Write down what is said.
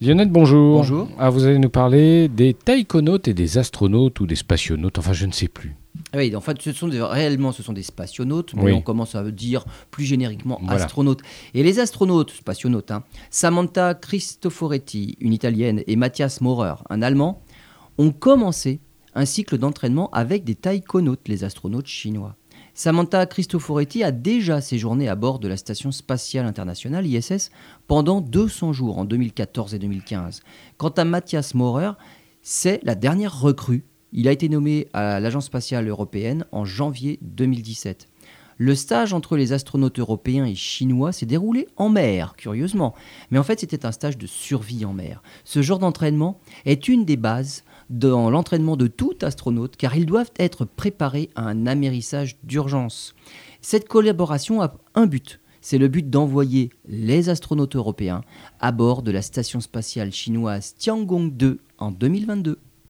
Lionel, bonjour. Bonjour. Ah, vous allez nous parler des taïkonautes et des astronautes ou des spationautes, enfin je ne sais plus. Ah Oui, en fait, ce sont des- réellement, ce sont des spationautes, mais Oui. on commence à dire plus génériquement Voilà. astronautes. Et les astronautes, spationautes, hein, Samantha Cristoforetti, une italienne, et Matthias Maurer, un allemand, ont commencé un cycle d'entraînement avec des taïkonautes, les astronautes chinois. Samantha Cristoforetti a déjà séjourné à bord de la Station spatiale internationale ISS pendant 200 jours en 2014 et 2015. Quant à Matthias Maurer, c'est la dernière recrue. Il a été nommé à l'Agence spatiale européenne en janvier 2017. Le stage entre les astronautes européens et chinois s'est déroulé en mer, curieusement. Mais en fait, c'était un stage de survie en mer. Ce genre d'entraînement est une des bases dans l'entraînement de tout astronaute, car ils doivent être préparés à un amérissage d'urgence. Cette collaboration a un but, c'est le but d'envoyer les astronautes européens à bord de la station spatiale chinoise Tiangong 2 en 2022.